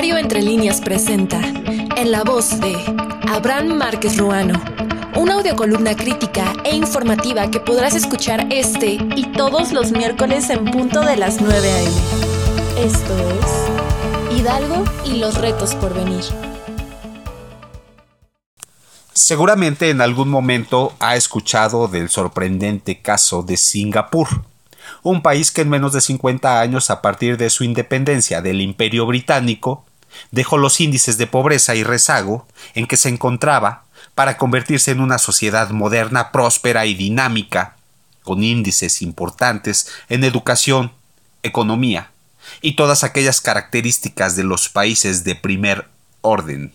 Diario Entre Líneas presenta, en la voz de Abraham Márquez Ruano, una audiocolumna crítica e informativa que podrás escuchar este y todos los miércoles en punto de las 9 a.m. Esto es Hidalgo y los retos por venir. Seguramente en algún momento ha escuchado del sorprendente caso de Singapur un país que en menos de 50 años a partir de su independencia del Imperio Británico dejó los índices de pobreza y rezago en que se encontraba para convertirse en una sociedad moderna, próspera y dinámica, con índices importantes en educación, economía y todas aquellas características de los países de primer orden.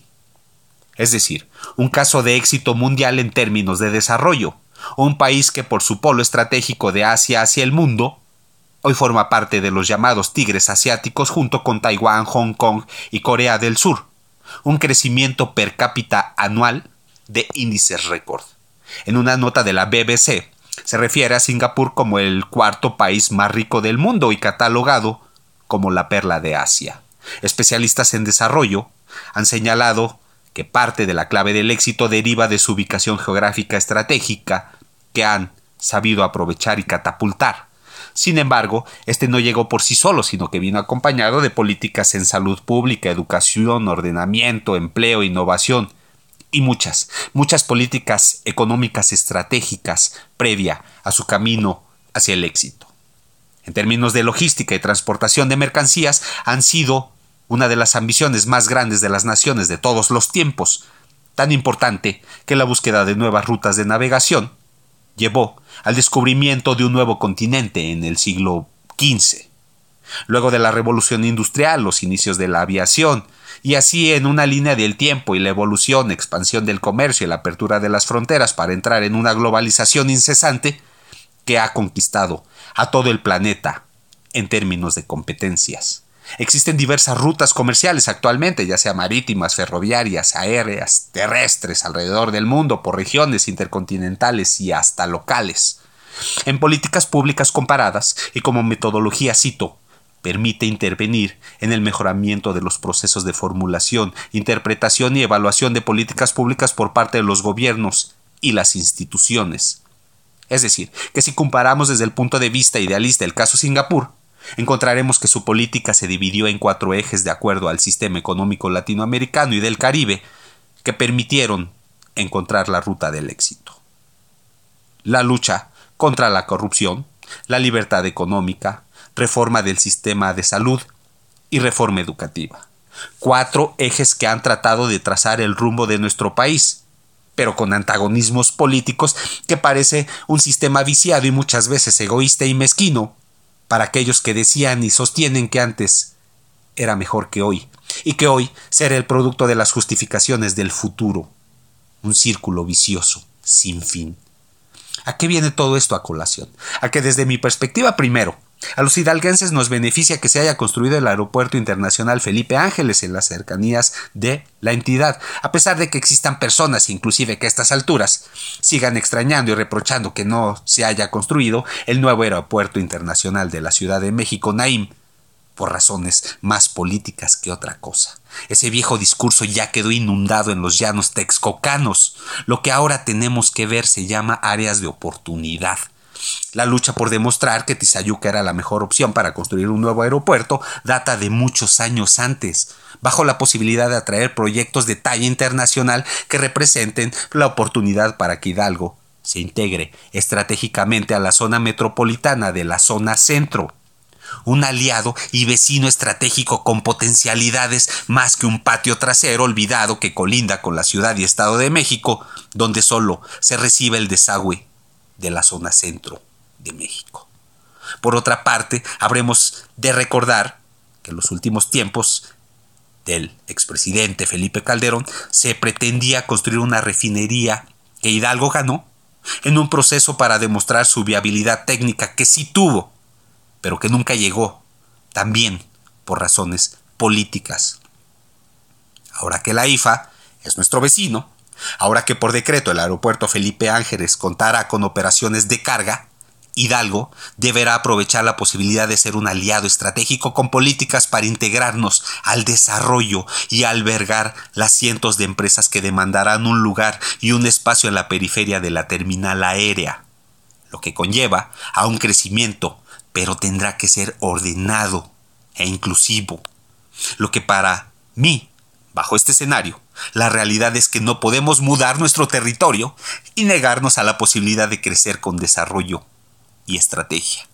Es decir, un caso de éxito mundial en términos de desarrollo, un país que por su polo estratégico de Asia hacia el mundo, hoy forma parte de los llamados tigres asiáticos junto con Taiwán, Hong Kong y Corea del Sur, un crecimiento per cápita anual de índices récord. En una nota de la BBC se refiere a Singapur como el cuarto país más rico del mundo y catalogado como la perla de Asia. Especialistas en desarrollo han señalado que parte de la clave del éxito deriva de su ubicación geográfica estratégica que han sabido aprovechar y catapultar. Sin embargo, este no llegó por sí solo, sino que vino acompañado de políticas en salud pública, educación, ordenamiento, empleo, innovación y muchas, muchas políticas económicas estratégicas previa a su camino hacia el éxito. En términos de logística y transportación de mercancías, han sido una de las ambiciones más grandes de las naciones de todos los tiempos, tan importante que la búsqueda de nuevas rutas de navegación llevó al descubrimiento de un nuevo continente en el siglo XV. Luego de la revolución industrial, los inicios de la aviación, y así en una línea del tiempo y la evolución, expansión del comercio y la apertura de las fronteras para entrar en una globalización incesante que ha conquistado a todo el planeta en términos de competencias. Existen diversas rutas comerciales actualmente, ya sea marítimas, ferroviarias, aéreas, terrestres, alrededor del mundo, por regiones intercontinentales y hasta locales. En políticas públicas comparadas, y como metodología cito, permite intervenir en el mejoramiento de los procesos de formulación, interpretación y evaluación de políticas públicas por parte de los gobiernos y las instituciones. Es decir, que si comparamos desde el punto de vista idealista el caso Singapur, encontraremos que su política se dividió en cuatro ejes de acuerdo al sistema económico latinoamericano y del Caribe, que permitieron encontrar la ruta del éxito. La lucha contra la corrupción, la libertad económica, reforma del sistema de salud y reforma educativa. Cuatro ejes que han tratado de trazar el rumbo de nuestro país, pero con antagonismos políticos que parece un sistema viciado y muchas veces egoísta y mezquino, para aquellos que decían y sostienen que antes era mejor que hoy, y que hoy será el producto de las justificaciones del futuro. Un círculo vicioso, sin fin. ¿A qué viene todo esto a colación? A que desde mi perspectiva primero, a los hidalguenses nos beneficia que se haya construido el Aeropuerto Internacional Felipe Ángeles en las cercanías de la entidad, a pesar de que existan personas, inclusive que a estas alturas, sigan extrañando y reprochando que no se haya construido el nuevo Aeropuerto Internacional de la Ciudad de México, Naim, por razones más políticas que otra cosa. Ese viejo discurso ya quedó inundado en los llanos texcocanos. Lo que ahora tenemos que ver se llama áreas de oportunidad la lucha por demostrar que Tizayuca era la mejor opción para construir un nuevo aeropuerto data de muchos años antes, bajo la posibilidad de atraer proyectos de talla internacional que representen la oportunidad para que Hidalgo se integre estratégicamente a la zona metropolitana de la zona centro. Un aliado y vecino estratégico con potencialidades más que un patio trasero olvidado que colinda con la Ciudad y Estado de México, donde solo se recibe el desagüe de la zona centro de México. Por otra parte, habremos de recordar que en los últimos tiempos del expresidente Felipe Calderón se pretendía construir una refinería que Hidalgo ganó en un proceso para demostrar su viabilidad técnica que sí tuvo, pero que nunca llegó, también por razones políticas. Ahora que la IFA es nuestro vecino, Ahora que por decreto el aeropuerto Felipe Ángeles contará con operaciones de carga, Hidalgo deberá aprovechar la posibilidad de ser un aliado estratégico con políticas para integrarnos al desarrollo y albergar las cientos de empresas que demandarán un lugar y un espacio en la periferia de la terminal aérea, lo que conlleva a un crecimiento, pero tendrá que ser ordenado e inclusivo, lo que para mí, bajo este escenario, la realidad es que no podemos mudar nuestro territorio y negarnos a la posibilidad de crecer con desarrollo y estrategia,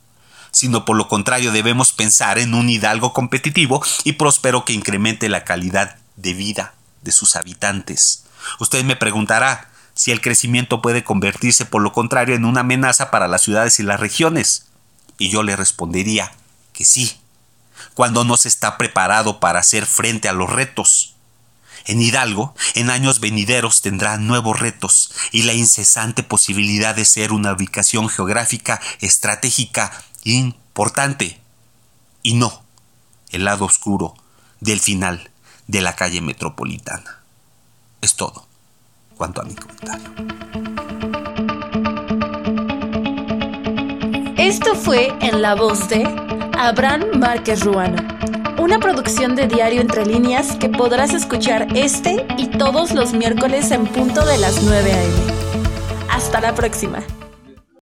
sino por lo contrario debemos pensar en un Hidalgo competitivo y próspero que incremente la calidad de vida de sus habitantes. Usted me preguntará si el crecimiento puede convertirse por lo contrario en una amenaza para las ciudades y las regiones. Y yo le respondería que sí, cuando no se está preparado para hacer frente a los retos. En Hidalgo, en años venideros tendrá nuevos retos y la incesante posibilidad de ser una ubicación geográfica estratégica importante. Y no el lado oscuro del final de la calle metropolitana. Es todo cuanto a mi comentario. Esto fue en la voz de Abraham Márquez Ruano una producción de Diario Entre Líneas que podrás escuchar este y todos los miércoles en punto de las 9 a.m. Hasta la próxima.